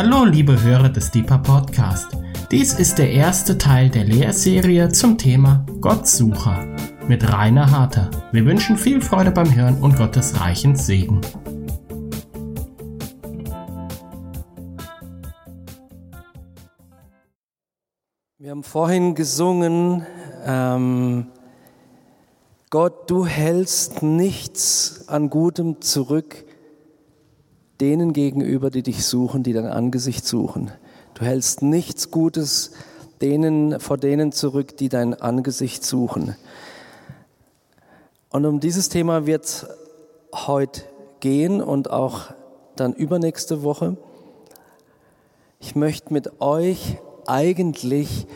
Hallo, liebe Hörer des Deeper Podcast. Dies ist der erste Teil der Lehrserie zum Thema Gottsucher mit Rainer Harter. Wir wünschen viel Freude beim Hören und Gottes reichen Segen. Wir haben vorhin gesungen, ähm, Gott, du hältst nichts an Gutem zurück denen gegenüber, die dich suchen, die dein Angesicht suchen. Du hältst nichts Gutes denen, vor denen zurück, die dein Angesicht suchen. Und um dieses Thema wird es heute gehen und auch dann übernächste Woche. Ich möchte mit euch eigentlich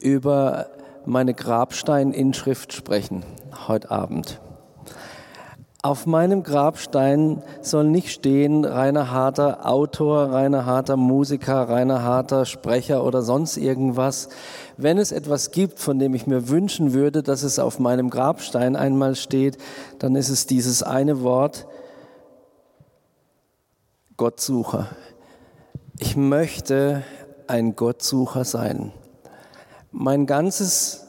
über meine Grabsteininschrift sprechen, heute Abend. Auf meinem Grabstein soll nicht stehen Rainer Harter Autor, Rainer Harter Musiker, Rainer Harter Sprecher oder sonst irgendwas. Wenn es etwas gibt, von dem ich mir wünschen würde, dass es auf meinem Grabstein einmal steht, dann ist es dieses eine Wort, Gottsucher. Ich möchte ein Gottsucher sein. Mein ganzes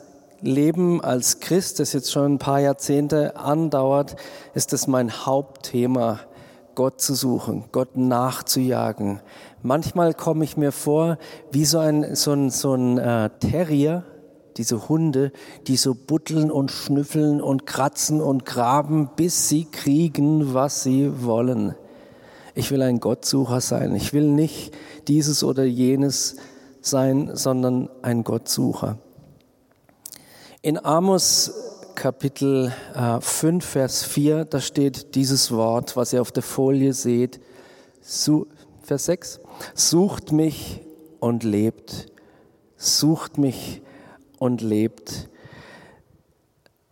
Leben als Christ, das jetzt schon ein paar Jahrzehnte andauert, ist es mein Hauptthema, Gott zu suchen, Gott nachzujagen. Manchmal komme ich mir vor wie so ein, so ein, so ein äh, Terrier, diese Hunde, die so butteln und schnüffeln und kratzen und graben, bis sie kriegen, was sie wollen. Ich will ein Gottsucher sein. Ich will nicht dieses oder jenes sein, sondern ein Gottsucher. In Amos Kapitel 5, äh, Vers 4, da steht dieses Wort, was ihr auf der Folie seht. Vers 6. Sucht mich und lebt. Sucht mich und lebt.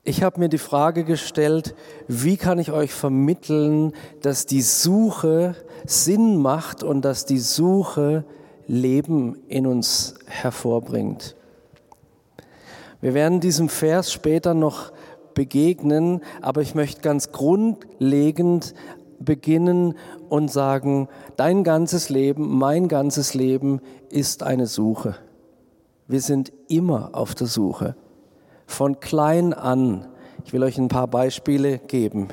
Ich habe mir die Frage gestellt, wie kann ich euch vermitteln, dass die Suche Sinn macht und dass die Suche Leben in uns hervorbringt. Wir werden diesem Vers später noch begegnen, aber ich möchte ganz grundlegend beginnen und sagen, dein ganzes Leben, mein ganzes Leben ist eine Suche. Wir sind immer auf der Suche. Von klein an. Ich will euch ein paar Beispiele geben.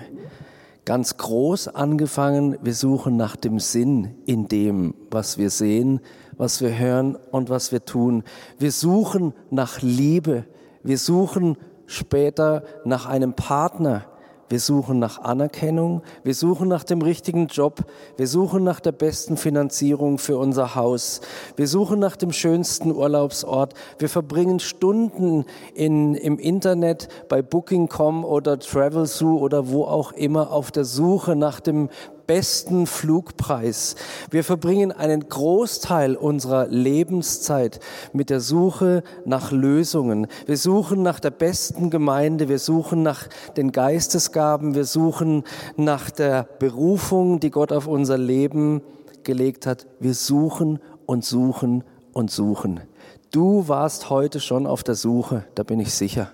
Ganz groß angefangen, wir suchen nach dem Sinn in dem, was wir sehen, was wir hören und was wir tun. Wir suchen nach Liebe. Wir suchen später nach einem Partner. Wir suchen nach Anerkennung. Wir suchen nach dem richtigen Job. Wir suchen nach der besten Finanzierung für unser Haus. Wir suchen nach dem schönsten Urlaubsort. Wir verbringen Stunden in, im Internet bei Booking.com oder Travelzoo oder wo auch immer auf der Suche nach dem besten Flugpreis. Wir verbringen einen Großteil unserer Lebenszeit mit der Suche nach Lösungen. Wir suchen nach der besten Gemeinde, wir suchen nach den Geistesgaben, wir suchen nach der Berufung, die Gott auf unser Leben gelegt hat. Wir suchen und suchen und suchen. Du warst heute schon auf der Suche, da bin ich sicher.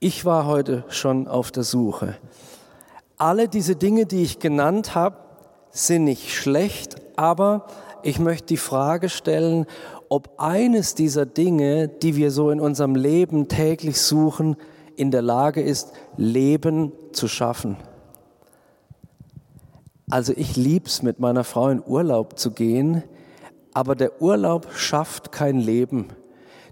Ich war heute schon auf der Suche. Alle diese Dinge, die ich genannt habe, sind nicht schlecht, aber ich möchte die Frage stellen, ob eines dieser Dinge, die wir so in unserem Leben täglich suchen, in der Lage ist, Leben zu schaffen. Also ich lieb's, mit meiner Frau in Urlaub zu gehen, aber der Urlaub schafft kein Leben.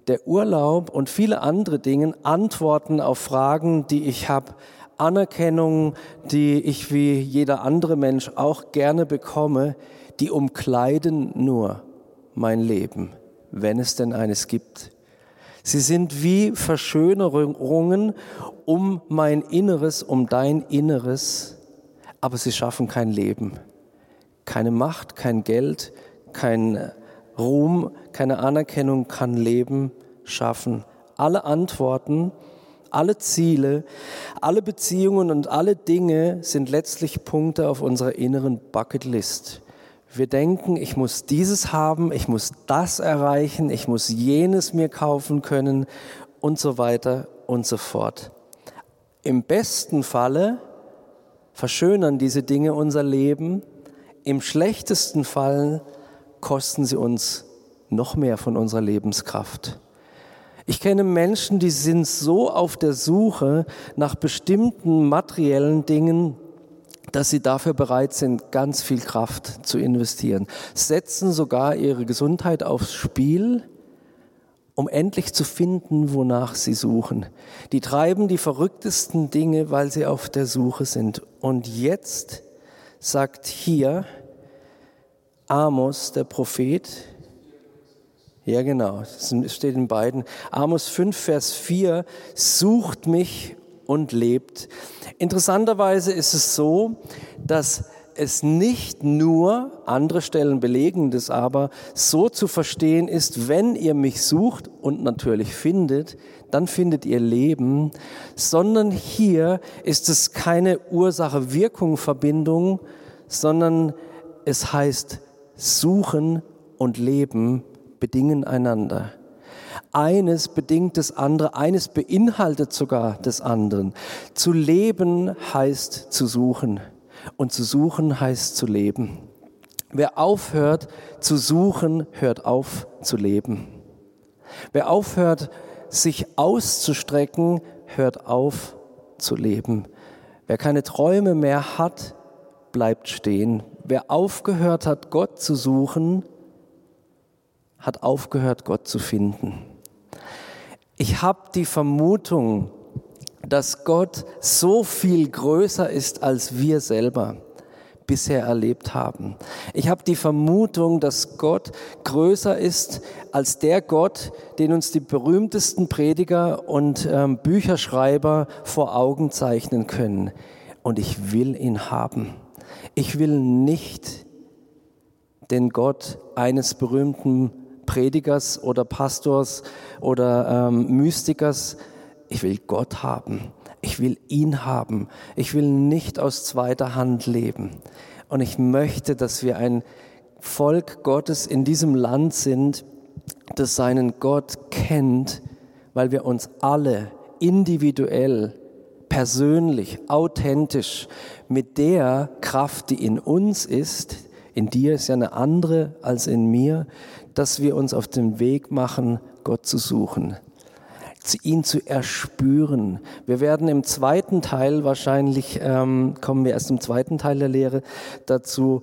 Der Urlaub und viele andere Dinge antworten auf Fragen, die ich habe, Anerkennung, die ich wie jeder andere Mensch auch gerne bekomme, die umkleiden nur mein Leben, wenn es denn eines gibt. Sie sind wie Verschönerungen um mein Inneres, um dein Inneres, aber sie schaffen kein Leben. Keine Macht, kein Geld, kein Ruhm, keine Anerkennung kann Leben schaffen. Alle Antworten alle Ziele, alle Beziehungen und alle Dinge sind letztlich Punkte auf unserer inneren Bucketlist. Wir denken, ich muss dieses haben, ich muss das erreichen, ich muss jenes mir kaufen können und so weiter und so fort. Im besten Falle verschönern diese Dinge unser Leben, im schlechtesten Fall kosten sie uns noch mehr von unserer Lebenskraft. Ich kenne Menschen, die sind so auf der Suche nach bestimmten materiellen Dingen, dass sie dafür bereit sind, ganz viel Kraft zu investieren, setzen sogar ihre Gesundheit aufs Spiel, um endlich zu finden, wonach sie suchen. Die treiben die verrücktesten Dinge, weil sie auf der Suche sind. Und jetzt sagt hier Amos, der Prophet, ja, genau. Es steht in beiden. Amos 5, Vers 4, sucht mich und lebt. Interessanterweise ist es so, dass es nicht nur, andere Stellen belegen das aber, so zu verstehen ist, wenn ihr mich sucht und natürlich findet, dann findet ihr Leben, sondern hier ist es keine Ursache-Wirkung-Verbindung, sondern es heißt suchen und leben bedingen einander. Eines bedingt das andere, eines beinhaltet sogar des anderen. Zu leben heißt zu suchen und zu suchen heißt zu leben. Wer aufhört zu suchen, hört auf zu leben. Wer aufhört, sich auszustrecken, hört auf zu leben. Wer keine Träume mehr hat, bleibt stehen. Wer aufgehört hat, Gott zu suchen, hat aufgehört, Gott zu finden. Ich habe die Vermutung, dass Gott so viel größer ist, als wir selber bisher erlebt haben. Ich habe die Vermutung, dass Gott größer ist als der Gott, den uns die berühmtesten Prediger und ähm, Bücherschreiber vor Augen zeichnen können. Und ich will ihn haben. Ich will nicht den Gott eines berühmten Predigers oder Pastors oder ähm, Mystikers. Ich will Gott haben. Ich will ihn haben. Ich will nicht aus zweiter Hand leben. Und ich möchte, dass wir ein Volk Gottes in diesem Land sind, das seinen Gott kennt, weil wir uns alle individuell, persönlich, authentisch mit der Kraft, die in uns ist, in dir ist ja eine andere als in mir, dass wir uns auf den Weg machen, Gott zu suchen, ihn zu erspüren. Wir werden im zweiten Teil wahrscheinlich, ähm, kommen wir erst im zweiten Teil der Lehre dazu,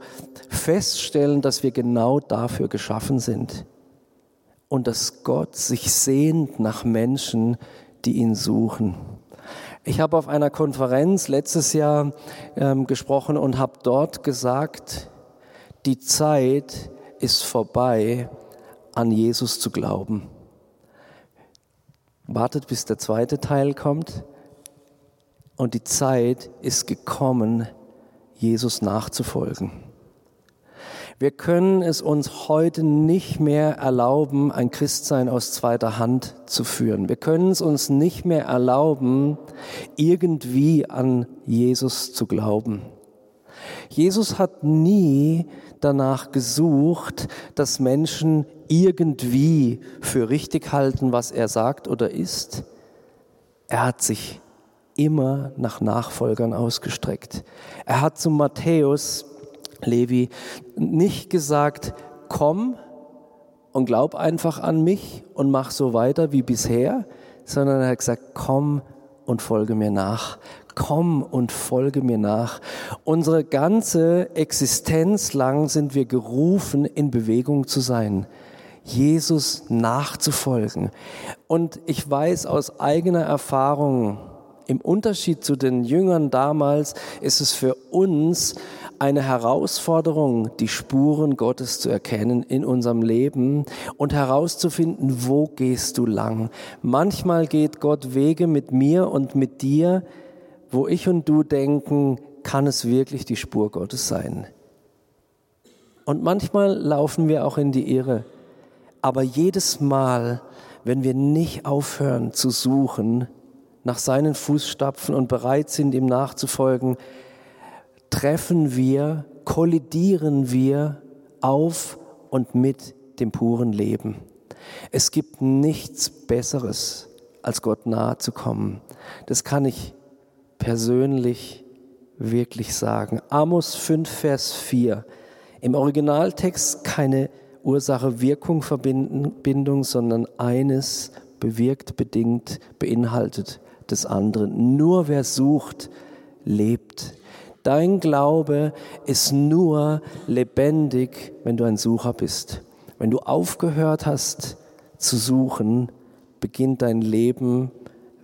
feststellen, dass wir genau dafür geschaffen sind. Und dass Gott sich sehnt nach Menschen, die ihn suchen. Ich habe auf einer Konferenz letztes Jahr ähm, gesprochen und habe dort gesagt, die Zeit ist vorbei, an Jesus zu glauben. Wartet, bis der zweite Teil kommt. Und die Zeit ist gekommen, Jesus nachzufolgen. Wir können es uns heute nicht mehr erlauben, ein Christsein aus zweiter Hand zu führen. Wir können es uns nicht mehr erlauben, irgendwie an Jesus zu glauben. Jesus hat nie danach gesucht, dass Menschen irgendwie für richtig halten, was er sagt oder ist. Er hat sich immer nach Nachfolgern ausgestreckt. Er hat zu Matthäus, Levi, nicht gesagt, komm und glaub einfach an mich und mach so weiter wie bisher, sondern er hat gesagt, komm und folge mir nach komm und folge mir nach. Unsere ganze Existenz lang sind wir gerufen, in Bewegung zu sein. Jesus nachzufolgen. Und ich weiß aus eigener Erfahrung, im Unterschied zu den Jüngern damals ist es für uns eine Herausforderung, die Spuren Gottes zu erkennen in unserem Leben und herauszufinden, wo gehst du lang. Manchmal geht Gott Wege mit mir und mit dir, wo ich und du denken, kann es wirklich die Spur Gottes sein? Und manchmal laufen wir auch in die Irre. Aber jedes Mal, wenn wir nicht aufhören zu suchen nach seinen Fußstapfen und bereit sind, ihm nachzufolgen, treffen wir, kollidieren wir auf und mit dem puren Leben. Es gibt nichts Besseres, als Gott nahe zu kommen. Das kann ich persönlich wirklich sagen. Amos 5, Vers 4. Im Originaltext keine Ursache-Wirkung-Verbindung, sondern eines bewirkt, bedingt, beinhaltet des anderen. Nur wer sucht, lebt. Dein Glaube ist nur lebendig, wenn du ein Sucher bist. Wenn du aufgehört hast zu suchen, beginnt dein Leben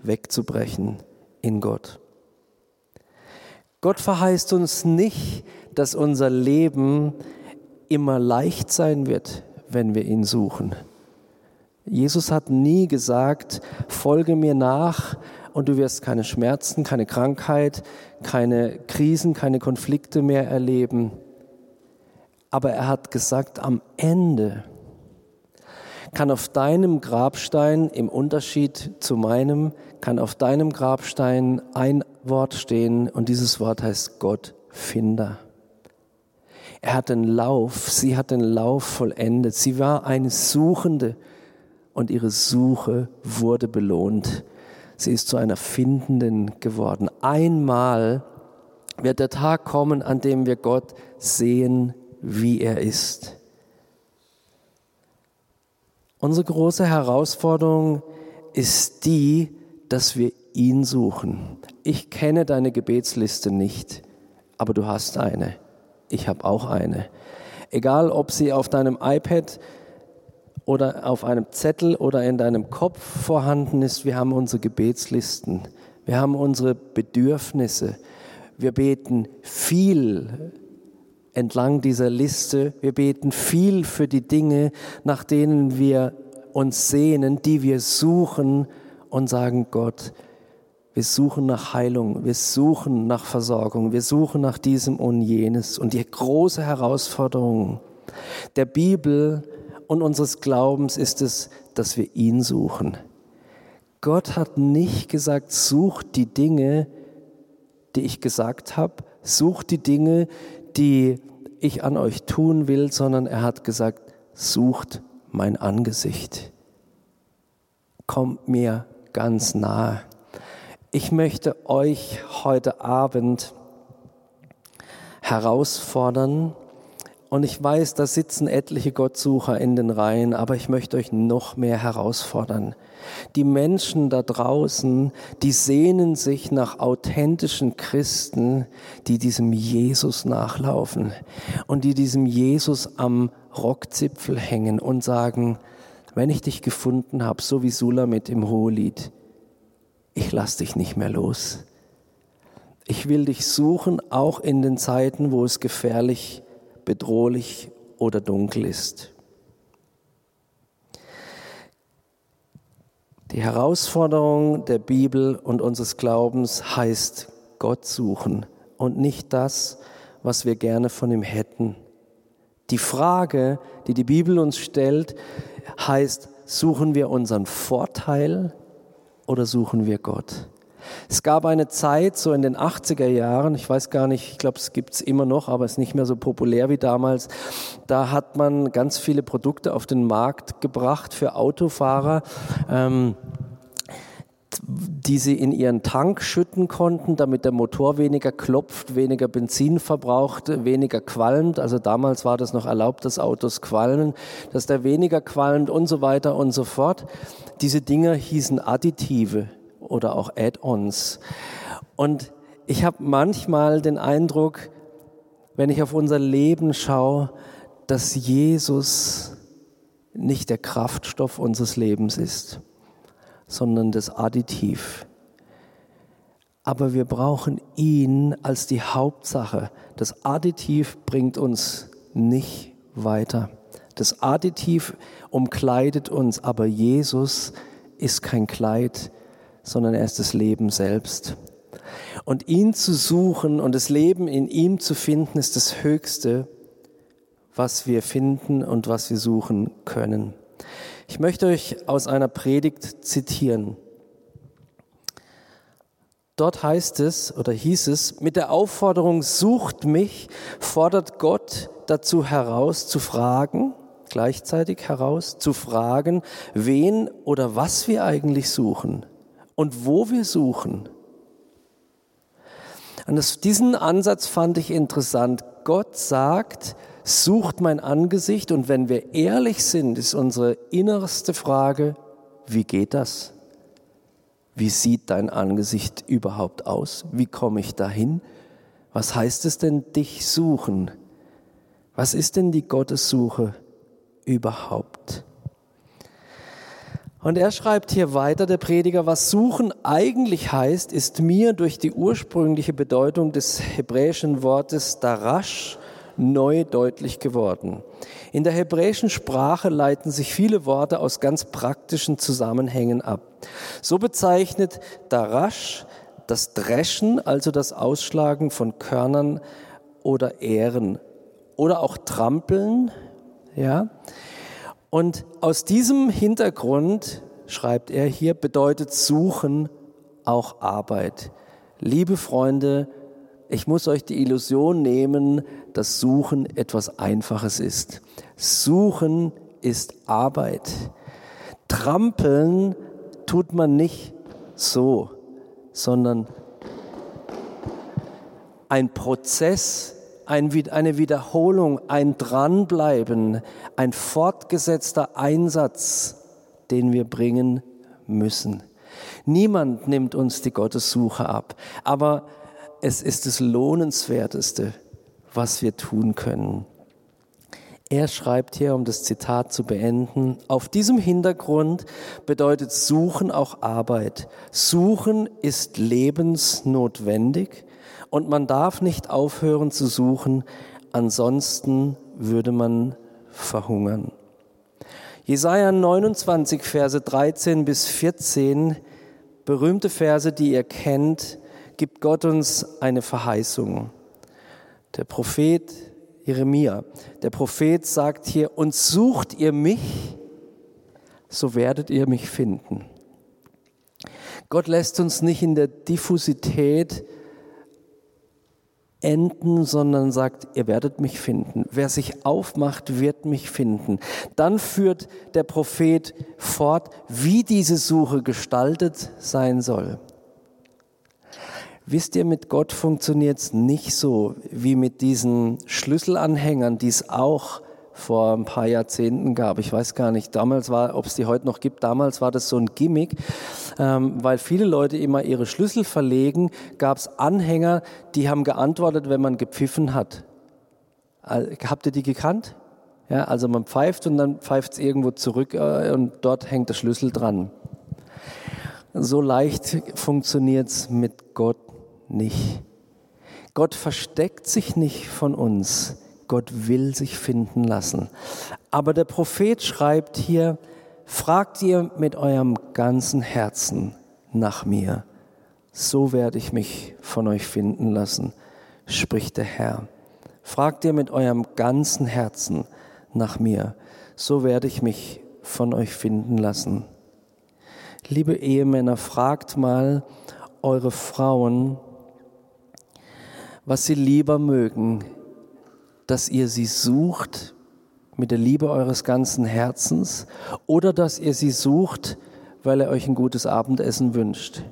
wegzubrechen in Gott. Gott verheißt uns nicht, dass unser Leben immer leicht sein wird, wenn wir ihn suchen. Jesus hat nie gesagt, folge mir nach und du wirst keine Schmerzen, keine Krankheit, keine Krisen, keine Konflikte mehr erleben. Aber er hat gesagt, am Ende kann auf deinem Grabstein, im Unterschied zu meinem, kann auf deinem Grabstein ein Wort stehen und dieses Wort heißt Gottfinder. Er hat den Lauf, sie hat den Lauf vollendet. Sie war eine Suchende und ihre Suche wurde belohnt. Sie ist zu einer Findenden geworden. Einmal wird der Tag kommen, an dem wir Gott sehen, wie er ist. Unsere große Herausforderung ist die, dass wir ihn suchen. Ich kenne deine Gebetsliste nicht, aber du hast eine. Ich habe auch eine. Egal, ob sie auf deinem iPad oder auf einem Zettel oder in deinem Kopf vorhanden ist, wir haben unsere Gebetslisten, wir haben unsere Bedürfnisse, wir beten viel entlang dieser Liste, wir beten viel für die Dinge, nach denen wir uns sehnen, die wir suchen und sagen, Gott, wir suchen nach Heilung, wir suchen nach Versorgung, wir suchen nach diesem und jenes. Und die große Herausforderung der Bibel und unseres Glaubens ist es, dass wir ihn suchen. Gott hat nicht gesagt, sucht die Dinge, die ich gesagt habe, sucht die Dinge, die ich an euch tun will, sondern er hat gesagt, sucht mein Angesicht. Kommt mir ganz nahe. Ich möchte euch heute Abend herausfordern, und ich weiß, da sitzen etliche Gottsucher in den Reihen, aber ich möchte euch noch mehr herausfordern. Die Menschen da draußen, die sehnen sich nach authentischen Christen, die diesem Jesus nachlaufen und die diesem Jesus am Rockzipfel hängen und sagen, wenn ich dich gefunden habe, so wie Sulamit im Hohelied, ich lass dich nicht mehr los. Ich will dich suchen, auch in den Zeiten, wo es gefährlich ist bedrohlich oder dunkel ist. Die Herausforderung der Bibel und unseres Glaubens heißt Gott suchen und nicht das, was wir gerne von ihm hätten. Die Frage, die die Bibel uns stellt, heißt, suchen wir unseren Vorteil oder suchen wir Gott? Es gab eine Zeit, so in den 80er Jahren, ich weiß gar nicht, ich glaube, es gibt es immer noch, aber es ist nicht mehr so populär wie damals. Da hat man ganz viele Produkte auf den Markt gebracht für Autofahrer. Ähm, die sie in ihren Tank schütten konnten, damit der Motor weniger klopft, weniger Benzin verbraucht, weniger qualmt. Also damals war das noch erlaubt, dass Autos qualmen, dass der weniger qualmt und so weiter und so fort. Diese Dinger hießen Additive oder auch Add-ons. Und ich habe manchmal den Eindruck, wenn ich auf unser Leben schaue, dass Jesus nicht der Kraftstoff unseres Lebens ist, sondern das Additiv. Aber wir brauchen ihn als die Hauptsache. Das Additiv bringt uns nicht weiter. Das Additiv umkleidet uns, aber Jesus ist kein Kleid, sondern er ist das Leben selbst. Und ihn zu suchen und das Leben in ihm zu finden, ist das Höchste, was wir finden und was wir suchen können. Ich möchte euch aus einer Predigt zitieren. Dort heißt es oder hieß es, mit der Aufforderung sucht mich, fordert Gott dazu heraus zu fragen, gleichzeitig heraus zu fragen, wen oder was wir eigentlich suchen und wo wir suchen. Und das, diesen Ansatz fand ich interessant. Gott sagt, sucht mein Angesicht und wenn wir ehrlich sind, ist unsere innerste Frage, wie geht das? Wie sieht dein Angesicht überhaupt aus? Wie komme ich dahin? Was heißt es denn, dich suchen? Was ist denn die Gottessuche überhaupt? Und er schreibt hier weiter, der Prediger, was suchen eigentlich heißt, ist mir durch die ursprüngliche Bedeutung des hebräischen Wortes darash neu deutlich geworden. In der hebräischen Sprache leiten sich viele Worte aus ganz praktischen Zusammenhängen ab. So bezeichnet Darash das Dreschen, also das Ausschlagen von Körnern oder Ähren oder auch Trampeln, ja. Und aus diesem Hintergrund, schreibt er hier, bedeutet Suchen auch Arbeit. Liebe Freunde, ich muss euch die Illusion nehmen, dass Suchen etwas Einfaches ist. Suchen ist Arbeit. Trampeln tut man nicht so, sondern ein Prozess, eine Wiederholung, ein Dranbleiben, ein fortgesetzter Einsatz, den wir bringen müssen. Niemand nimmt uns die Gottessuche ab, aber es ist das Lohnenswerteste, was wir tun können. Er schreibt hier, um das Zitat zu beenden, auf diesem Hintergrund bedeutet Suchen auch Arbeit. Suchen ist lebensnotwendig und man darf nicht aufhören zu suchen, ansonsten würde man verhungern. Jesaja 29, Verse 13 bis 14, berühmte Verse, die ihr kennt, gibt Gott uns eine Verheißung. Der Prophet Jeremia, der Prophet sagt hier, und sucht ihr mich, so werdet ihr mich finden. Gott lässt uns nicht in der Diffusität enden, sondern sagt, ihr werdet mich finden. Wer sich aufmacht, wird mich finden. Dann führt der Prophet fort, wie diese Suche gestaltet sein soll. Wisst ihr, mit Gott funktioniert es nicht so wie mit diesen Schlüsselanhängern, die es auch vor ein paar Jahrzehnten gab. Ich weiß gar nicht, damals war, ob es die heute noch gibt, damals war das so ein Gimmick, ähm, weil viele Leute immer ihre Schlüssel verlegen, gab es Anhänger, die haben geantwortet, wenn man gepfiffen hat. Habt ihr die gekannt? Ja, also man pfeift und dann pfeift es irgendwo zurück äh, und dort hängt der Schlüssel dran. So leicht funktioniert es mit Gott nicht. Gott versteckt sich nicht von uns. Gott will sich finden lassen. Aber der Prophet schreibt hier, fragt ihr mit eurem ganzen Herzen nach mir. So werde ich mich von euch finden lassen, spricht der Herr. Fragt ihr mit eurem ganzen Herzen nach mir. So werde ich mich von euch finden lassen. Liebe Ehemänner, fragt mal eure Frauen, was sie lieber mögen, dass ihr sie sucht mit der Liebe eures ganzen Herzens oder dass ihr sie sucht, weil er euch ein gutes Abendessen wünscht.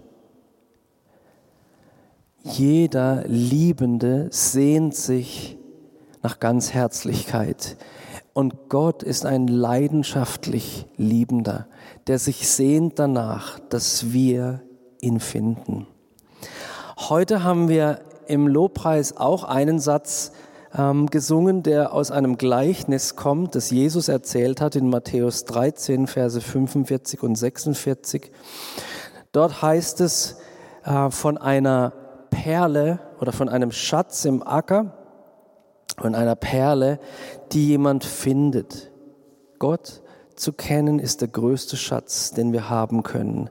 Jeder Liebende sehnt sich nach Ganzherzlichkeit. Und Gott ist ein leidenschaftlich Liebender, der sich sehnt danach, dass wir ihn finden. Heute haben wir im Lobpreis auch einen Satz ähm, gesungen, der aus einem Gleichnis kommt, das Jesus erzählt hat in Matthäus 13, Verse 45 und 46. Dort heißt es äh, von einer Perle oder von einem Schatz im Acker, von einer Perle, die jemand findet. Gott zu kennen ist der größte Schatz, den wir haben können.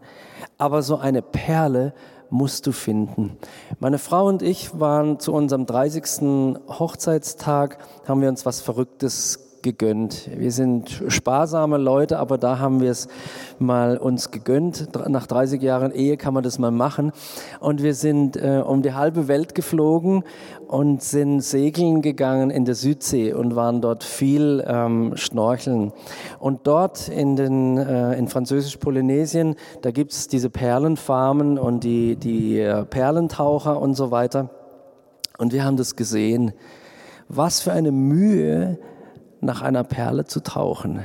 Aber so eine Perle musst du finden. Meine Frau und ich waren zu unserem 30. Hochzeitstag, haben wir uns was Verrücktes gegönnt. Wir sind sparsame Leute, aber da haben wir es mal uns gegönnt. Nach 30 Jahren Ehe kann man das mal machen. Und wir sind äh, um die halbe Welt geflogen und sind segeln gegangen in der Südsee und waren dort viel ähm, schnorcheln. Und dort in den äh, in Französisch-Polynesien, da gibt's diese Perlenfarmen und die die äh, Perlentaucher und so weiter. Und wir haben das gesehen Was für eine Mühe, nach einer Perle zu tauchen.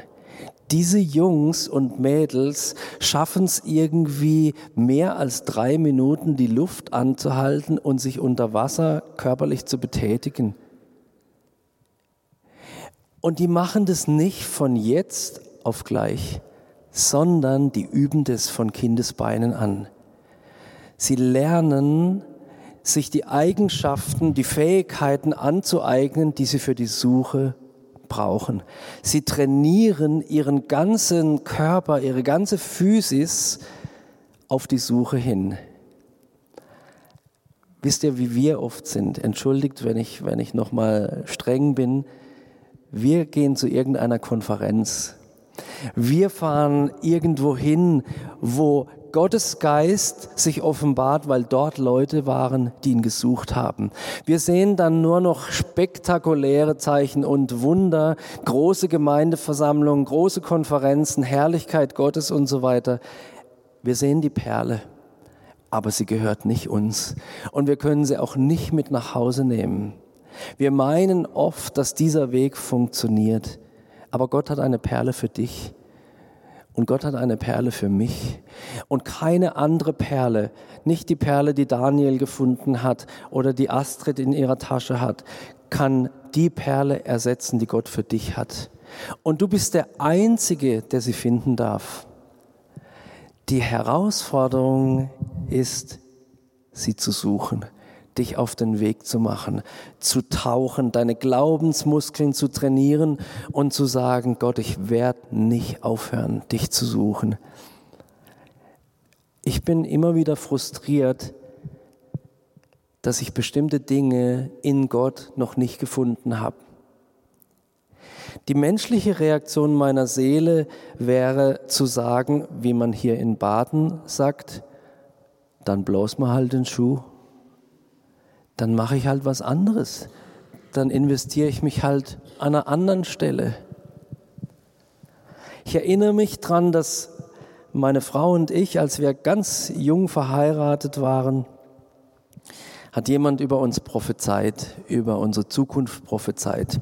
Diese Jungs und Mädels schaffen es irgendwie mehr als drei Minuten die Luft anzuhalten und sich unter Wasser körperlich zu betätigen. Und die machen das nicht von jetzt auf gleich, sondern die üben das von Kindesbeinen an. Sie lernen, sich die Eigenschaften, die Fähigkeiten anzueignen, die sie für die Suche brauchen. Sie trainieren ihren ganzen Körper, ihre ganze Physis auf die Suche hin. Wisst ihr, wie wir oft sind? Entschuldigt, wenn ich, wenn ich nochmal streng bin. Wir gehen zu irgendeiner Konferenz. Wir fahren irgendwo hin, wo Gottes Geist sich offenbart, weil dort Leute waren, die ihn gesucht haben. Wir sehen dann nur noch spektakuläre Zeichen und Wunder, große Gemeindeversammlungen, große Konferenzen, Herrlichkeit Gottes und so weiter. Wir sehen die Perle, aber sie gehört nicht uns. Und wir können sie auch nicht mit nach Hause nehmen. Wir meinen oft, dass dieser Weg funktioniert, aber Gott hat eine Perle für dich. Und Gott hat eine Perle für mich. Und keine andere Perle, nicht die Perle, die Daniel gefunden hat oder die Astrid in ihrer Tasche hat, kann die Perle ersetzen, die Gott für dich hat. Und du bist der Einzige, der sie finden darf. Die Herausforderung ist, sie zu suchen dich auf den Weg zu machen, zu tauchen, deine Glaubensmuskeln zu trainieren und zu sagen, Gott, ich werde nicht aufhören, dich zu suchen. Ich bin immer wieder frustriert, dass ich bestimmte Dinge in Gott noch nicht gefunden habe. Die menschliche Reaktion meiner Seele wäre zu sagen, wie man hier in Baden sagt, dann bloß mal halt den Schuh dann mache ich halt was anderes. Dann investiere ich mich halt an einer anderen Stelle. Ich erinnere mich daran, dass meine Frau und ich, als wir ganz jung verheiratet waren, hat jemand über uns prophezeit, über unsere Zukunft prophezeit.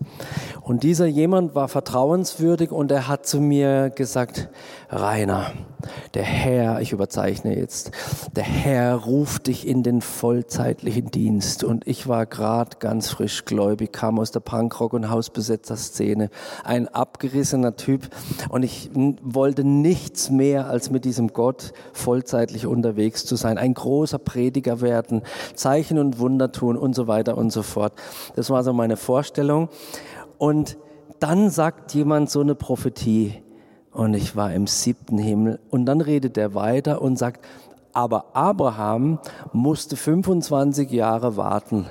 Und dieser jemand war vertrauenswürdig und er hat zu mir gesagt, Rainer, der Herr, ich überzeichne jetzt, der Herr ruft dich in den vollzeitlichen Dienst. Und ich war gerade ganz frisch gläubig, kam aus der Punkrock- und Hausbesetzer-Szene, ein abgerissener Typ. Und ich wollte nichts mehr, als mit diesem Gott vollzeitlich unterwegs zu sein, ein großer Prediger werden, Zeichen und Wunder tun und so weiter und so fort. Das war so meine Vorstellung. Und dann sagt jemand so eine Prophetie, und ich war im siebten Himmel. Und dann redet er weiter und sagt, aber Abraham musste 25 Jahre warten.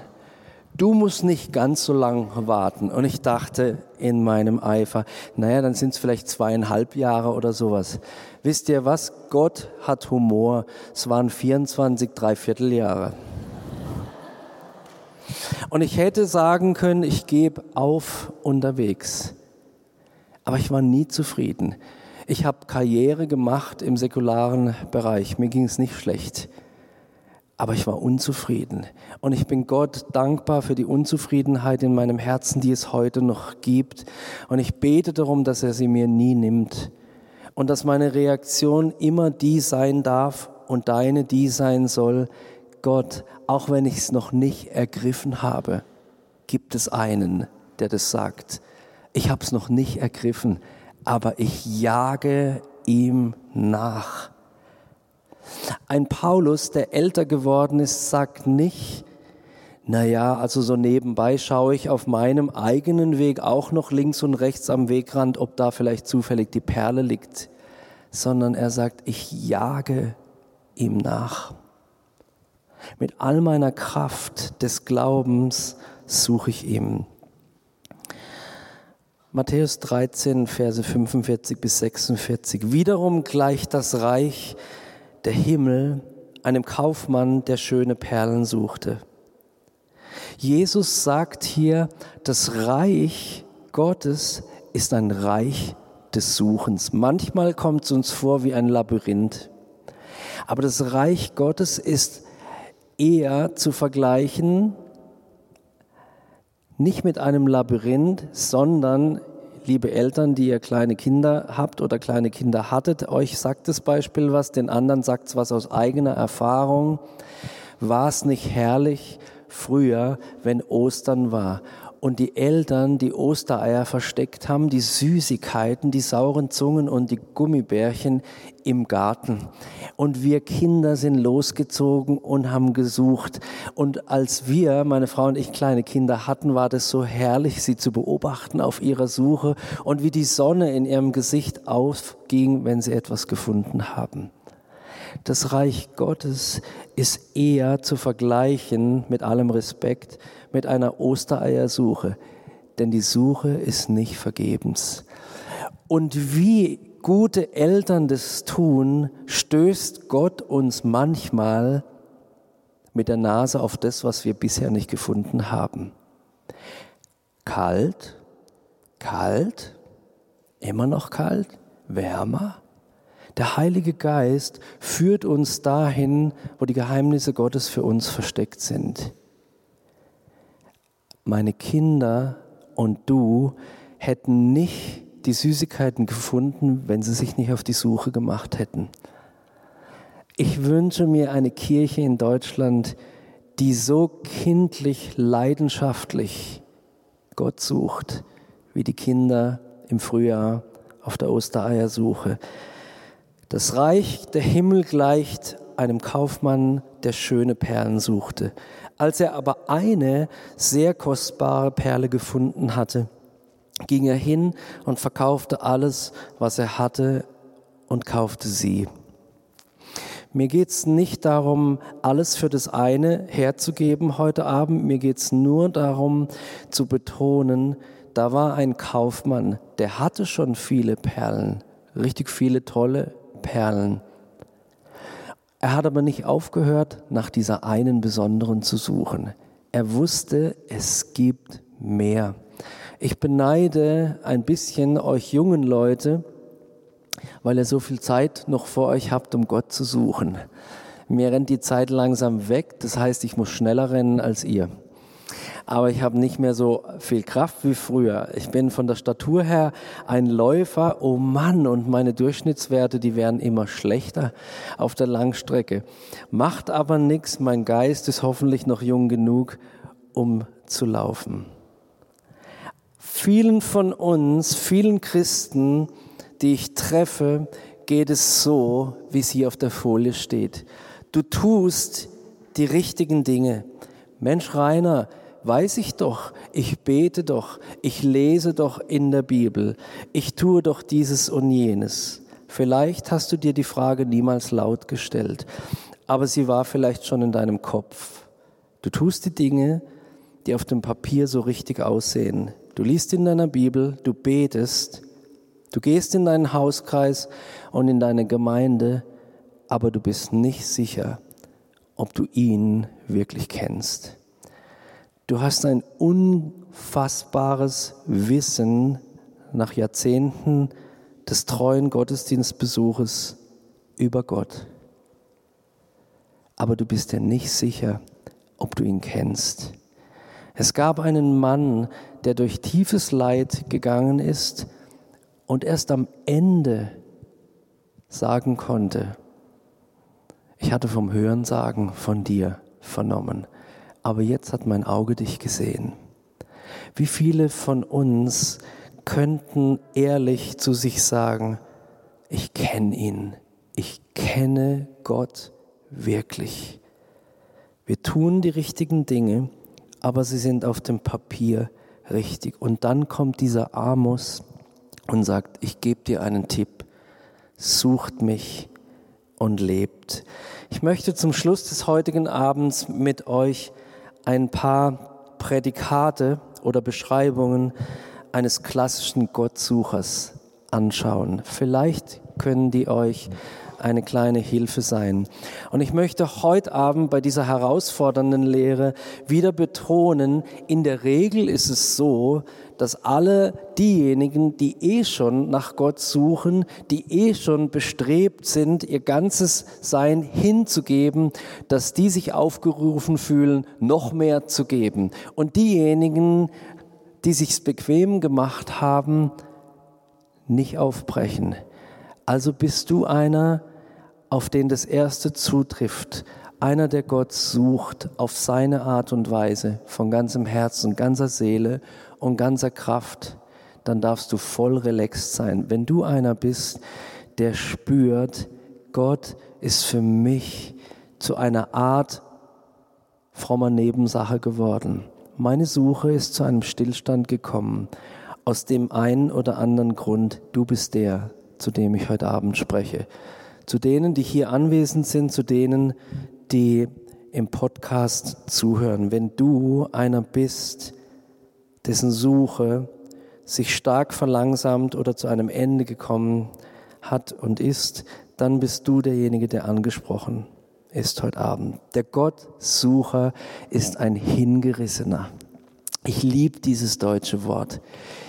Du musst nicht ganz so lang warten. Und ich dachte in meinem Eifer, naja, dann sind es vielleicht zweieinhalb Jahre oder sowas. Wisst ihr was? Gott hat Humor. Es waren 24, Dreivierteljahre. Und ich hätte sagen können, ich gebe auf unterwegs. Aber ich war nie zufrieden. Ich habe Karriere gemacht im säkularen Bereich. Mir ging es nicht schlecht. Aber ich war unzufrieden. Und ich bin Gott dankbar für die Unzufriedenheit in meinem Herzen, die es heute noch gibt. Und ich bete darum, dass er sie mir nie nimmt. Und dass meine Reaktion immer die sein darf und deine die sein soll. Gott, auch wenn ich es noch nicht ergriffen habe, gibt es einen, der das sagt ich habe es noch nicht ergriffen, aber ich jage ihm nach. Ein Paulus, der älter geworden ist, sagt nicht, naja, also so nebenbei schaue ich auf meinem eigenen Weg auch noch links und rechts am Wegrand, ob da vielleicht zufällig die Perle liegt, sondern er sagt, ich jage ihm nach. Mit all meiner Kraft des Glaubens suche ich ihm Matthäus 13, Verse 45 bis 46. Wiederum gleicht das Reich der Himmel einem Kaufmann, der schöne Perlen suchte. Jesus sagt hier, das Reich Gottes ist ein Reich des Suchens. Manchmal kommt es uns vor wie ein Labyrinth. Aber das Reich Gottes ist eher zu vergleichen Nicht mit einem Labyrinth, sondern liebe Eltern, die ihr kleine Kinder habt oder kleine Kinder hattet, euch sagt das Beispiel was, den anderen sagt es was aus eigener Erfahrung. War es nicht herrlich früher, wenn Ostern war und die Eltern die Ostereier versteckt haben, die Süßigkeiten, die sauren Zungen und die Gummibärchen im Garten. Und wir Kinder sind losgezogen und haben gesucht. Und als wir, meine Frau und ich, kleine Kinder hatten, war das so herrlich, sie zu beobachten auf ihrer Suche und wie die Sonne in ihrem Gesicht aufging, wenn sie etwas gefunden haben. Das Reich Gottes ist eher zu vergleichen, mit allem Respekt, mit einer Ostereiersuche, denn die Suche ist nicht vergebens. Und wie gute Eltern das tun, stößt Gott uns manchmal mit der Nase auf das, was wir bisher nicht gefunden haben. Kalt, kalt, immer noch kalt, wärmer. Der Heilige Geist führt uns dahin, wo die Geheimnisse Gottes für uns versteckt sind meine Kinder und du hätten nicht die Süßigkeiten gefunden, wenn sie sich nicht auf die Suche gemacht hätten. Ich wünsche mir eine Kirche in Deutschland, die so kindlich, leidenschaftlich Gott sucht, wie die Kinder im Frühjahr auf der Ostereiersuche. Das Reich der Himmel gleicht einem Kaufmann, der schöne Perlen suchte. Als er aber eine sehr kostbare Perle gefunden hatte, ging er hin und verkaufte alles, was er hatte und kaufte sie. Mir geht es nicht darum, alles für das eine herzugeben heute Abend. Mir geht es nur darum zu betonen, da war ein Kaufmann, der hatte schon viele Perlen, richtig viele tolle Perlen. Er hat aber nicht aufgehört, nach dieser einen besonderen zu suchen. Er wusste, es gibt mehr. Ich beneide ein bisschen euch jungen Leute, weil ihr so viel Zeit noch vor euch habt, um Gott zu suchen. Mir rennt die Zeit langsam weg, das heißt, ich muss schneller rennen als ihr aber ich habe nicht mehr so viel Kraft wie früher. Ich bin von der Statur her ein Läufer, oh Mann, und meine Durchschnittswerte, die werden immer schlechter auf der Langstrecke. Macht aber nichts, mein Geist ist hoffentlich noch jung genug, um zu laufen. Vielen von uns, vielen Christen, die ich treffe, geht es so, wie es hier auf der Folie steht. Du tust die richtigen Dinge. Mensch, Rainer, weiß ich doch, ich bete doch, ich lese doch in der Bibel, ich tue doch dieses und jenes. Vielleicht hast du dir die Frage niemals laut gestellt, aber sie war vielleicht schon in deinem Kopf. Du tust die Dinge, die auf dem Papier so richtig aussehen. Du liest in deiner Bibel, du betest, du gehst in deinen Hauskreis und in deine Gemeinde, aber du bist nicht sicher, ob du ihn wirklich kennst. Du hast ein unfassbares Wissen nach Jahrzehnten des treuen Gottesdienstbesuches über Gott. Aber du bist dir nicht sicher, ob du ihn kennst. Es gab einen Mann, der durch tiefes Leid gegangen ist und erst am Ende sagen konnte, ich hatte vom Hörensagen von dir vernommen aber jetzt hat mein Auge dich gesehen. Wie viele von uns könnten ehrlich zu sich sagen, ich kenne ihn, ich kenne Gott wirklich. Wir tun die richtigen Dinge, aber sie sind auf dem Papier richtig. Und dann kommt dieser Amos und sagt, ich gebe dir einen Tipp, sucht mich und lebt. Ich möchte zum Schluss des heutigen Abends mit euch ein paar Prädikate oder Beschreibungen eines klassischen Gottsuchers anschauen. Vielleicht können die euch eine kleine Hilfe sein. Und ich möchte heute Abend bei dieser herausfordernden Lehre wieder betonen, in der Regel ist es so, dass alle diejenigen, die eh schon nach Gott suchen, die eh schon bestrebt sind, ihr ganzes Sein hinzugeben, dass die sich aufgerufen fühlen, noch mehr zu geben. Und diejenigen, die sich's bequem gemacht haben, nicht aufbrechen. Also bist du einer, auf den das Erste zutrifft, einer, der Gott sucht auf seine Art und Weise, von ganzem Herzen, ganzer Seele und ganzer Kraft, dann darfst du voll relaxed sein. Wenn du einer bist, der spürt, Gott ist für mich zu einer Art frommer Nebensache geworden. Meine Suche ist zu einem Stillstand gekommen, aus dem einen oder anderen Grund, du bist der, zu dem ich heute Abend spreche. Zu denen, die hier anwesend sind, zu denen, die im Podcast zuhören. Wenn du einer bist, dessen Suche sich stark verlangsamt oder zu einem Ende gekommen hat und ist, dann bist du derjenige, der angesprochen ist heute Abend. Der Gottsucher ist ein Hingerissener. Ich liebe dieses deutsche Wort.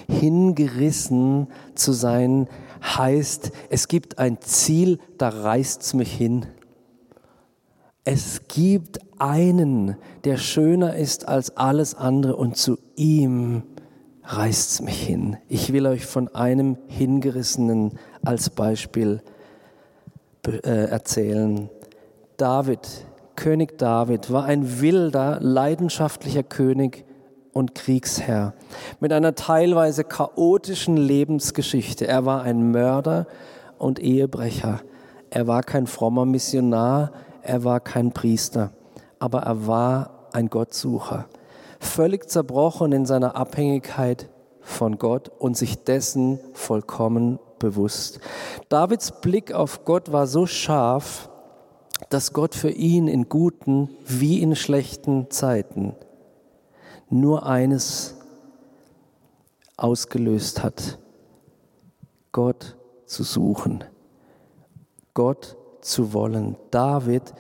Hingerissen zu sein heißt, es gibt ein Ziel, da reißt's mich hin. Es gibt einen, der schöner ist als alles andere und zu ihm reißt's mich hin. Ich will euch von einem Hingerissenen als Beispiel äh, erzählen. David, König David, war ein wilder, leidenschaftlicher König und Kriegsherr mit einer teilweise chaotischen Lebensgeschichte. Er war ein Mörder und Ehebrecher. Er war kein frommer Missionar, er war kein Priester, aber er war ein Gottsucher, völlig zerbrochen in seiner Abhängigkeit von Gott und sich dessen vollkommen bewusst. Davids Blick auf Gott war so scharf, dass Gott für ihn in guten wie in schlechten Zeiten nur eines ausgelöst hat, Gott zu suchen, Gott zu wollen. David,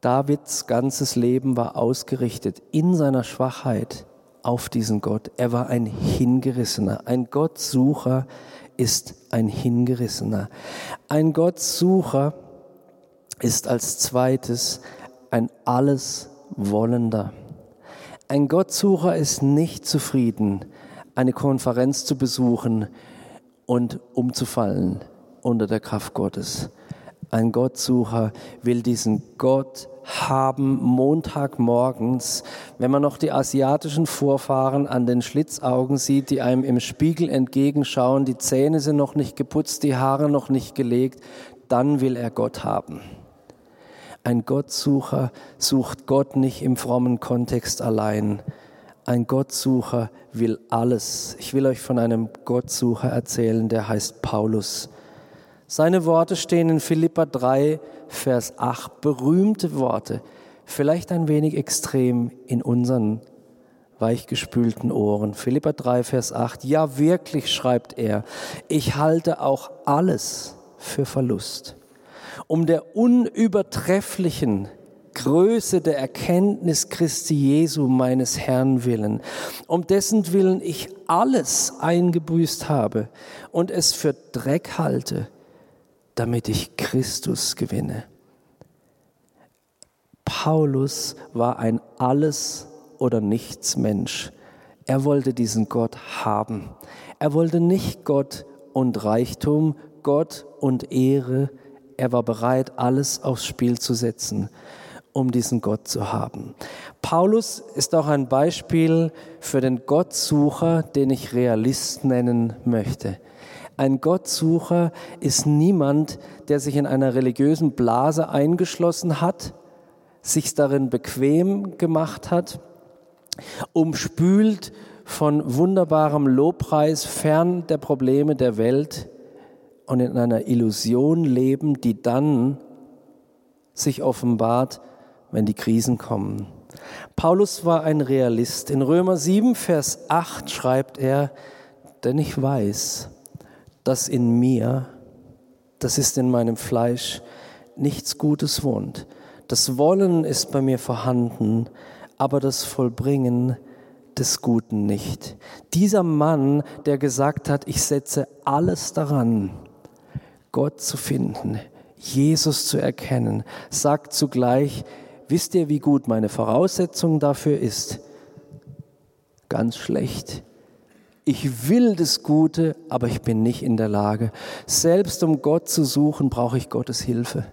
Davids ganzes Leben war ausgerichtet in seiner Schwachheit auf diesen Gott. Er war ein Hingerissener. Ein Gottsucher ist ein Hingerissener. Ein Gottsucher ist als zweites ein Alleswollender. Ein Gottsucher ist nicht zufrieden, eine Konferenz zu besuchen und umzufallen unter der Kraft Gottes. Ein Gottsucher will diesen Gott haben Montagmorgens, wenn man noch die asiatischen Vorfahren an den Schlitzaugen sieht, die einem im Spiegel entgegenschauen, die Zähne sind noch nicht geputzt, die Haare noch nicht gelegt, dann will er Gott haben. Ein Gottsucher sucht Gott nicht im frommen Kontext allein. Ein Gottsucher will alles. Ich will euch von einem Gottsucher erzählen, der heißt Paulus. Seine Worte stehen in Philippa 3, Vers 8, berühmte Worte, vielleicht ein wenig extrem in unseren weichgespülten Ohren. Philippa 3, Vers 8, ja wirklich, schreibt er, ich halte auch alles für Verlust, um der unübertrefflichen Größe der Erkenntnis Christi Jesu, meines Herrn willen, um dessen Willen ich alles eingebüßt habe und es für Dreck halte, damit ich Christus gewinne. Paulus war ein Alles- oder Nichts-Mensch. Er wollte diesen Gott haben. Er wollte nicht Gott und Reichtum, Gott und Ehre. Er war bereit, alles aufs Spiel zu setzen, um diesen Gott zu haben. Paulus ist auch ein Beispiel für den Gottsucher, den ich Realist nennen möchte. Ein Gottsucher ist niemand, der sich in einer religiösen Blase eingeschlossen hat, sich darin bequem gemacht hat, umspült von wunderbarem Lobpreis fern der Probleme der Welt und in einer Illusion leben, die dann sich offenbart, wenn die Krisen kommen. Paulus war ein Realist. In Römer 7, Vers 8 schreibt er, denn ich weiß, dass in mir, das ist in meinem Fleisch, nichts Gutes wohnt. Das Wollen ist bei mir vorhanden, aber das Vollbringen des Guten nicht. Dieser Mann, der gesagt hat, ich setze alles daran, Gott zu finden, Jesus zu erkennen, sagt zugleich, wisst ihr, wie gut meine Voraussetzung dafür ist? Ganz schlecht. Ich will das Gute, aber ich bin nicht in der Lage. Selbst um Gott zu suchen, brauche ich Gottes Hilfe.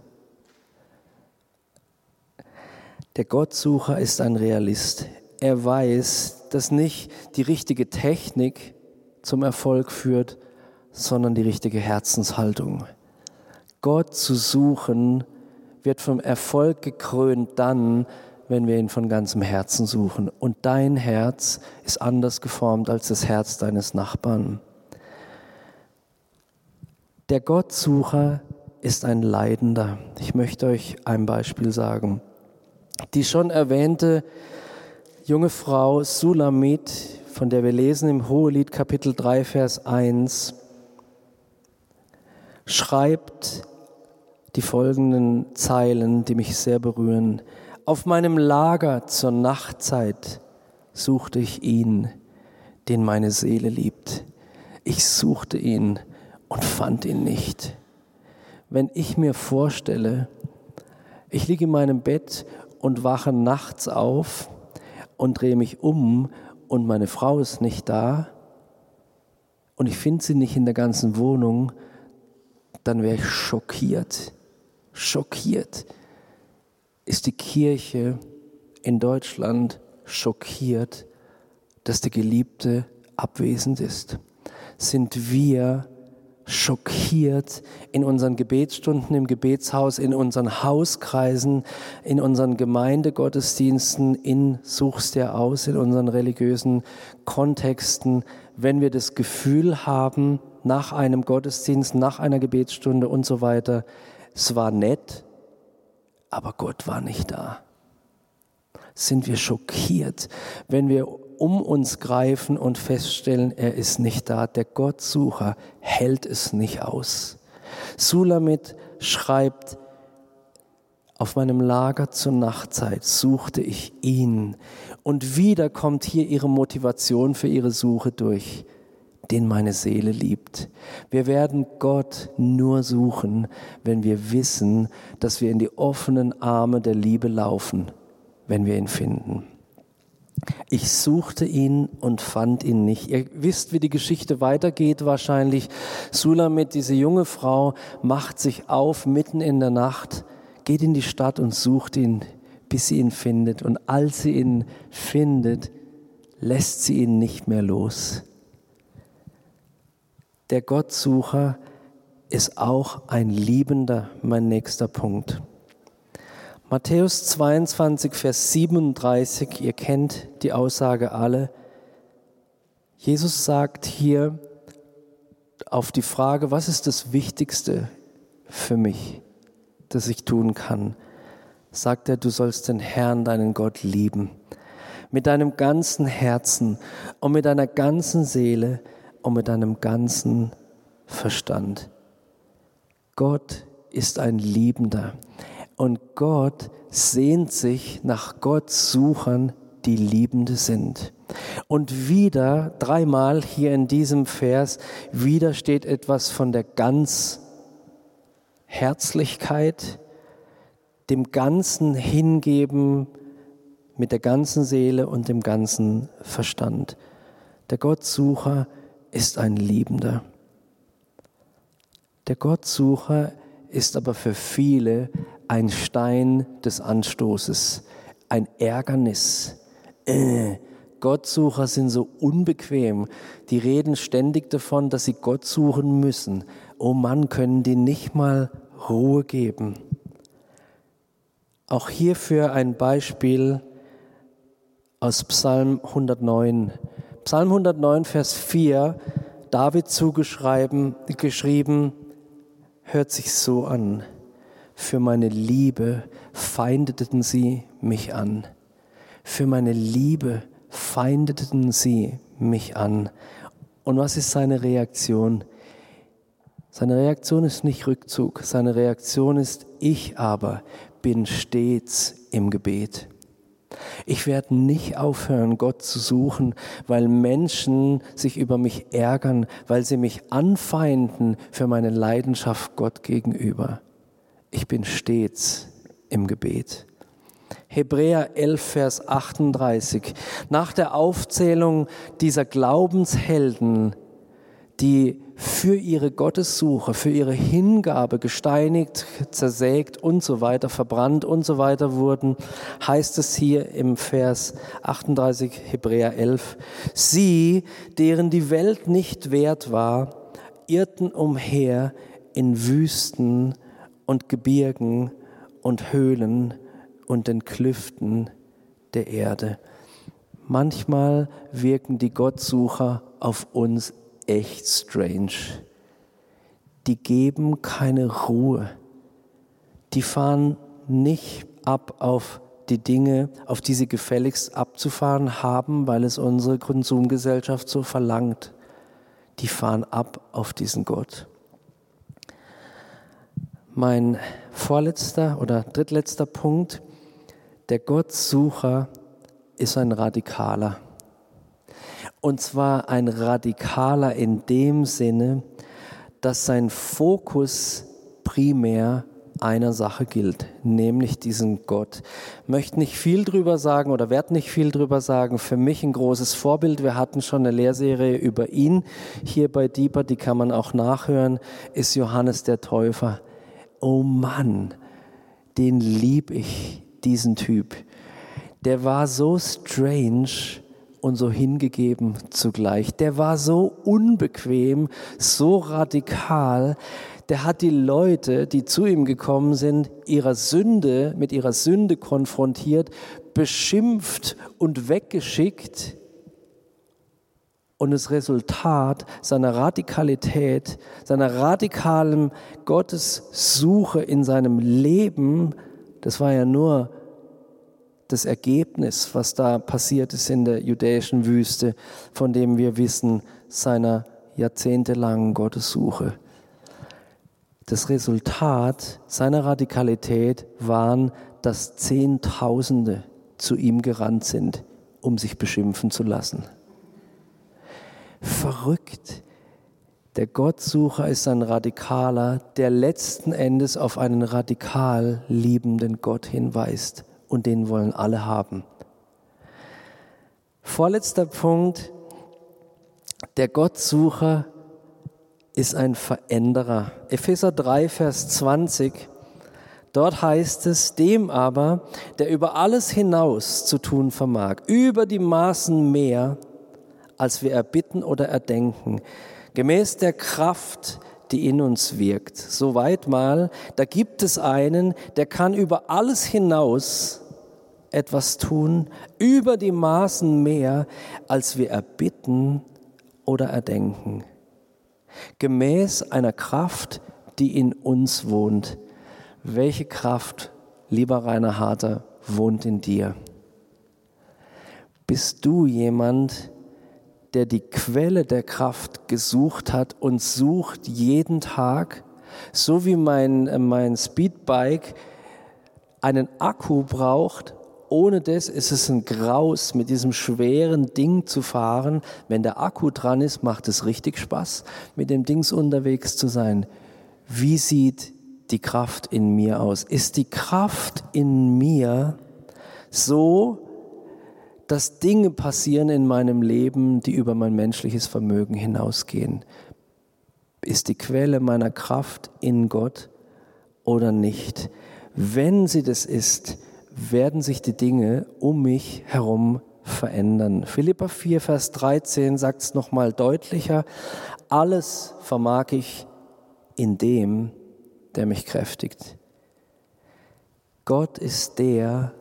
Der Gottsucher ist ein Realist. Er weiß, dass nicht die richtige Technik zum Erfolg führt, sondern die richtige Herzenshaltung. Gott zu suchen wird vom Erfolg gekrönt dann, wenn wir ihn von ganzem Herzen suchen. Und dein Herz ist anders geformt als das Herz deines Nachbarn. Der Gottsucher ist ein Leidender. Ich möchte euch ein Beispiel sagen. Die schon erwähnte junge Frau Sulamit, von der wir lesen im Hohelied Kapitel 3, Vers 1, schreibt die folgenden Zeilen, die mich sehr berühren. Auf meinem Lager zur Nachtzeit suchte ich ihn, den meine Seele liebt. Ich suchte ihn und fand ihn nicht. Wenn ich mir vorstelle, ich liege in meinem Bett und wache nachts auf und drehe mich um und meine Frau ist nicht da und ich finde sie nicht in der ganzen Wohnung, dann wäre ich schockiert. Schockiert ist die Kirche in Deutschland schockiert, dass der Geliebte abwesend ist? Sind wir schockiert in unseren Gebetsstunden im Gebetshaus, in unseren Hauskreisen, in unseren Gemeindegottesdiensten, in Suchst dir aus, in unseren religiösen Kontexten, wenn wir das Gefühl haben, nach einem Gottesdienst, nach einer Gebetsstunde und so weiter, es war nett, aber Gott war nicht da. Sind wir schockiert, wenn wir um uns greifen und feststellen, er ist nicht da. Der Gottsucher hält es nicht aus. Sulamit schreibt, auf meinem Lager zur Nachtzeit suchte ich ihn. Und wieder kommt hier ihre Motivation für ihre Suche durch den meine Seele liebt. Wir werden Gott nur suchen, wenn wir wissen, dass wir in die offenen Arme der Liebe laufen, wenn wir ihn finden. Ich suchte ihn und fand ihn nicht. Ihr wisst, wie die Geschichte weitergeht wahrscheinlich. Sulamit, diese junge Frau, macht sich auf mitten in der Nacht, geht in die Stadt und sucht ihn, bis sie ihn findet. Und als sie ihn findet, lässt sie ihn nicht mehr los der Gottsucher ist auch ein Liebender, mein nächster Punkt. Matthäus 22, Vers 37, ihr kennt die Aussage alle. Jesus sagt hier auf die Frage, was ist das Wichtigste für mich, das ich tun kann, sagt er, du sollst den Herrn, deinen Gott lieben, mit deinem ganzen Herzen und mit deiner ganzen Seele, und mit deinem ganzen Verstand. Gott ist ein Liebender und Gott sehnt sich nach Gott suchern, die Liebende sind. Und wieder, dreimal hier in diesem Vers, wieder steht etwas von der ganz Herzlichkeit, dem ganzen Hingeben mit der ganzen Seele und dem ganzen Verstand. Der Gottsucher ist ein Liebender. Der Gottsucher ist aber für viele ein Stein des Anstoßes, ein Ärgernis. Äh, Gottsucher sind so unbequem. Die reden ständig davon, dass sie Gott suchen müssen. Oh Mann, können die nicht mal Ruhe geben. Auch hierfür ein Beispiel aus Psalm 109. Psalm 109, Vers 4, David zugeschrieben, geschrieben, hört sich so an. Für meine Liebe feindeten sie mich an. Für meine Liebe feindeten sie mich an. Und was ist seine Reaktion? Seine Reaktion ist nicht Rückzug, seine Reaktion ist, ich aber bin stets im Gebet. Ich werde nicht aufhören, Gott zu suchen, weil Menschen sich über mich ärgern, weil sie mich anfeinden für meine Leidenschaft Gott gegenüber. Ich bin stets im Gebet. Hebräer 11, Vers 38. Nach der Aufzählung dieser Glaubenshelden, die für ihre Gottessuche, für ihre Hingabe gesteinigt, zersägt und so weiter, verbrannt und so weiter wurden, heißt es hier im Vers 38 Hebräer 11, sie, deren die Welt nicht wert war, irrten umher in Wüsten und Gebirgen und Höhlen und den Klüften der Erde. Manchmal wirken die Gottsucher auf uns echt strange. Die geben keine Ruhe. Die fahren nicht ab auf die Dinge, auf die sie gefälligst abzufahren haben, weil es unsere Konsumgesellschaft so verlangt. Die fahren ab auf diesen Gott. Mein vorletzter oder drittletzter Punkt, der Gottsucher ist ein Radikaler. Und zwar ein Radikaler in dem Sinne, dass sein Fokus primär einer Sache gilt, nämlich diesen Gott. Möchte nicht viel drüber sagen oder werde nicht viel drüber sagen. Für mich ein großes Vorbild. Wir hatten schon eine Lehrserie über ihn hier bei Deeper, die kann man auch nachhören, ist Johannes der Täufer. Oh Mann, den lieb ich, diesen Typ. Der war so strange, und so hingegeben zugleich. Der war so unbequem, so radikal. Der hat die Leute, die zu ihm gekommen sind, ihrer Sünde, mit ihrer Sünde konfrontiert, beschimpft und weggeschickt. Und das Resultat seiner Radikalität, seiner radikalen Gottessuche in seinem Leben, das war ja nur das Ergebnis, was da passiert ist in der judäischen Wüste, von dem wir wissen, seiner jahrzehntelangen Gottessuche. Das Resultat seiner Radikalität waren, dass Zehntausende zu ihm gerannt sind, um sich beschimpfen zu lassen. Verrückt. Der Gottsucher ist ein Radikaler, der letzten Endes auf einen radikal liebenden Gott hinweist und den wollen alle haben. Vorletzter Punkt, der Gottsucher ist ein Veränderer. Epheser 3, Vers 20. Dort heißt es, dem aber, der über alles hinaus zu tun vermag, über die Maßen mehr, als wir erbitten oder erdenken, gemäß der Kraft, die in uns wirkt. Soweit mal, da gibt es einen, der kann über alles hinaus etwas tun, über die Maßen mehr, als wir erbitten oder erdenken. Gemäß einer Kraft, die in uns wohnt. Welche Kraft, lieber Rainer Harter, wohnt in dir? Bist du jemand, der die Quelle der Kraft gesucht hat und sucht jeden Tag, so wie mein, äh, mein Speedbike einen Akku braucht, ohne das ist es ein Graus, mit diesem schweren Ding zu fahren. Wenn der Akku dran ist, macht es richtig Spaß, mit dem Dings unterwegs zu sein. Wie sieht die Kraft in mir aus? Ist die Kraft in mir so, dass Dinge passieren in meinem Leben, die über mein menschliches Vermögen hinausgehen? Ist die Quelle meiner Kraft in Gott oder nicht? Wenn sie das ist, werden sich die Dinge um mich herum verändern. Philippa 4, Vers 13 sagt es nochmal deutlicher. Alles vermag ich in dem, der mich kräftigt. Gott ist der,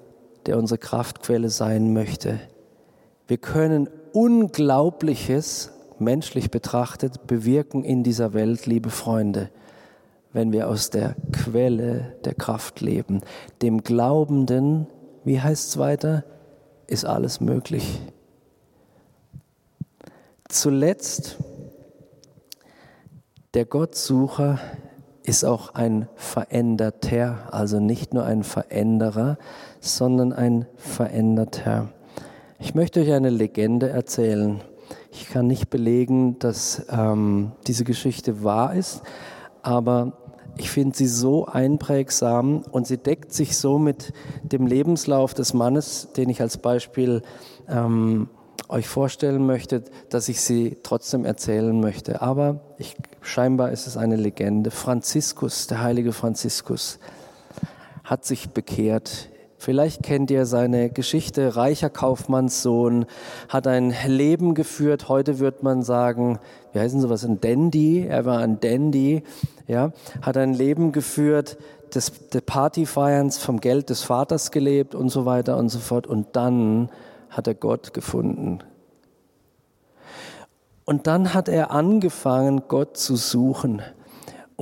der unsere Kraftquelle sein möchte. Wir können Unglaubliches, menschlich betrachtet, bewirken in dieser Welt, liebe Freunde wenn wir aus der Quelle der Kraft leben. Dem Glaubenden, wie heißt es weiter, ist alles möglich. Zuletzt Der Gottsucher ist auch ein Veränderter, also nicht nur ein Veränderer, sondern ein Veränderter. Ich möchte euch eine Legende erzählen. Ich kann nicht belegen, dass ähm, diese Geschichte wahr ist, aber ich finde sie so einprägsam und sie deckt sich so mit dem Lebenslauf des Mannes, den ich als Beispiel ähm, euch vorstellen möchte, dass ich sie trotzdem erzählen möchte. Aber ich, scheinbar ist es eine Legende. Franziskus, der heilige Franziskus, hat sich bekehrt. Vielleicht kennt ihr seine Geschichte. Reicher Kaufmannssohn hat ein Leben geführt. Heute wird man sagen, wie heißen sie was, ein Dandy. Er war ein Dandy. Ja, hat ein Leben geführt des, des Partyfeierns vom Geld des Vaters gelebt und so weiter und so fort. Und dann hat er Gott gefunden. Und dann hat er angefangen, Gott zu suchen.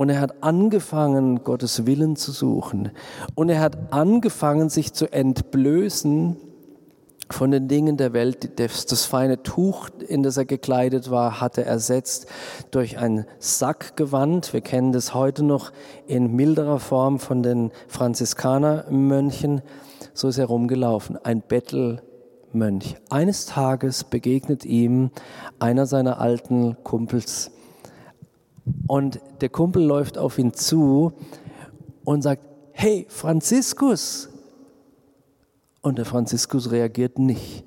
Und er hat angefangen, Gottes Willen zu suchen. Und er hat angefangen, sich zu entblößen von den Dingen der Welt. Das, feine Tuch, in das er gekleidet war, hat er ersetzt durch ein Sackgewand. Wir kennen das heute noch in milderer Form von den Franziskanermönchen. So ist er rumgelaufen. Ein Bettel Mönch. Eines Tages begegnet ihm einer seiner alten Kumpels. Und der Kumpel läuft auf ihn zu und sagt, hey Franziskus. Und der Franziskus reagiert nicht.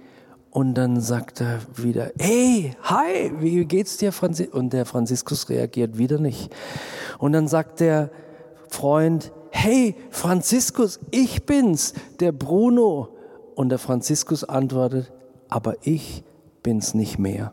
Und dann sagt er wieder, hey, hi, wie geht's dir, Franziskus? Und der Franziskus reagiert wieder nicht. Und dann sagt der Freund, hey, Franziskus, ich bin's, der Bruno. Und der Franziskus antwortet, aber ich bin's nicht mehr.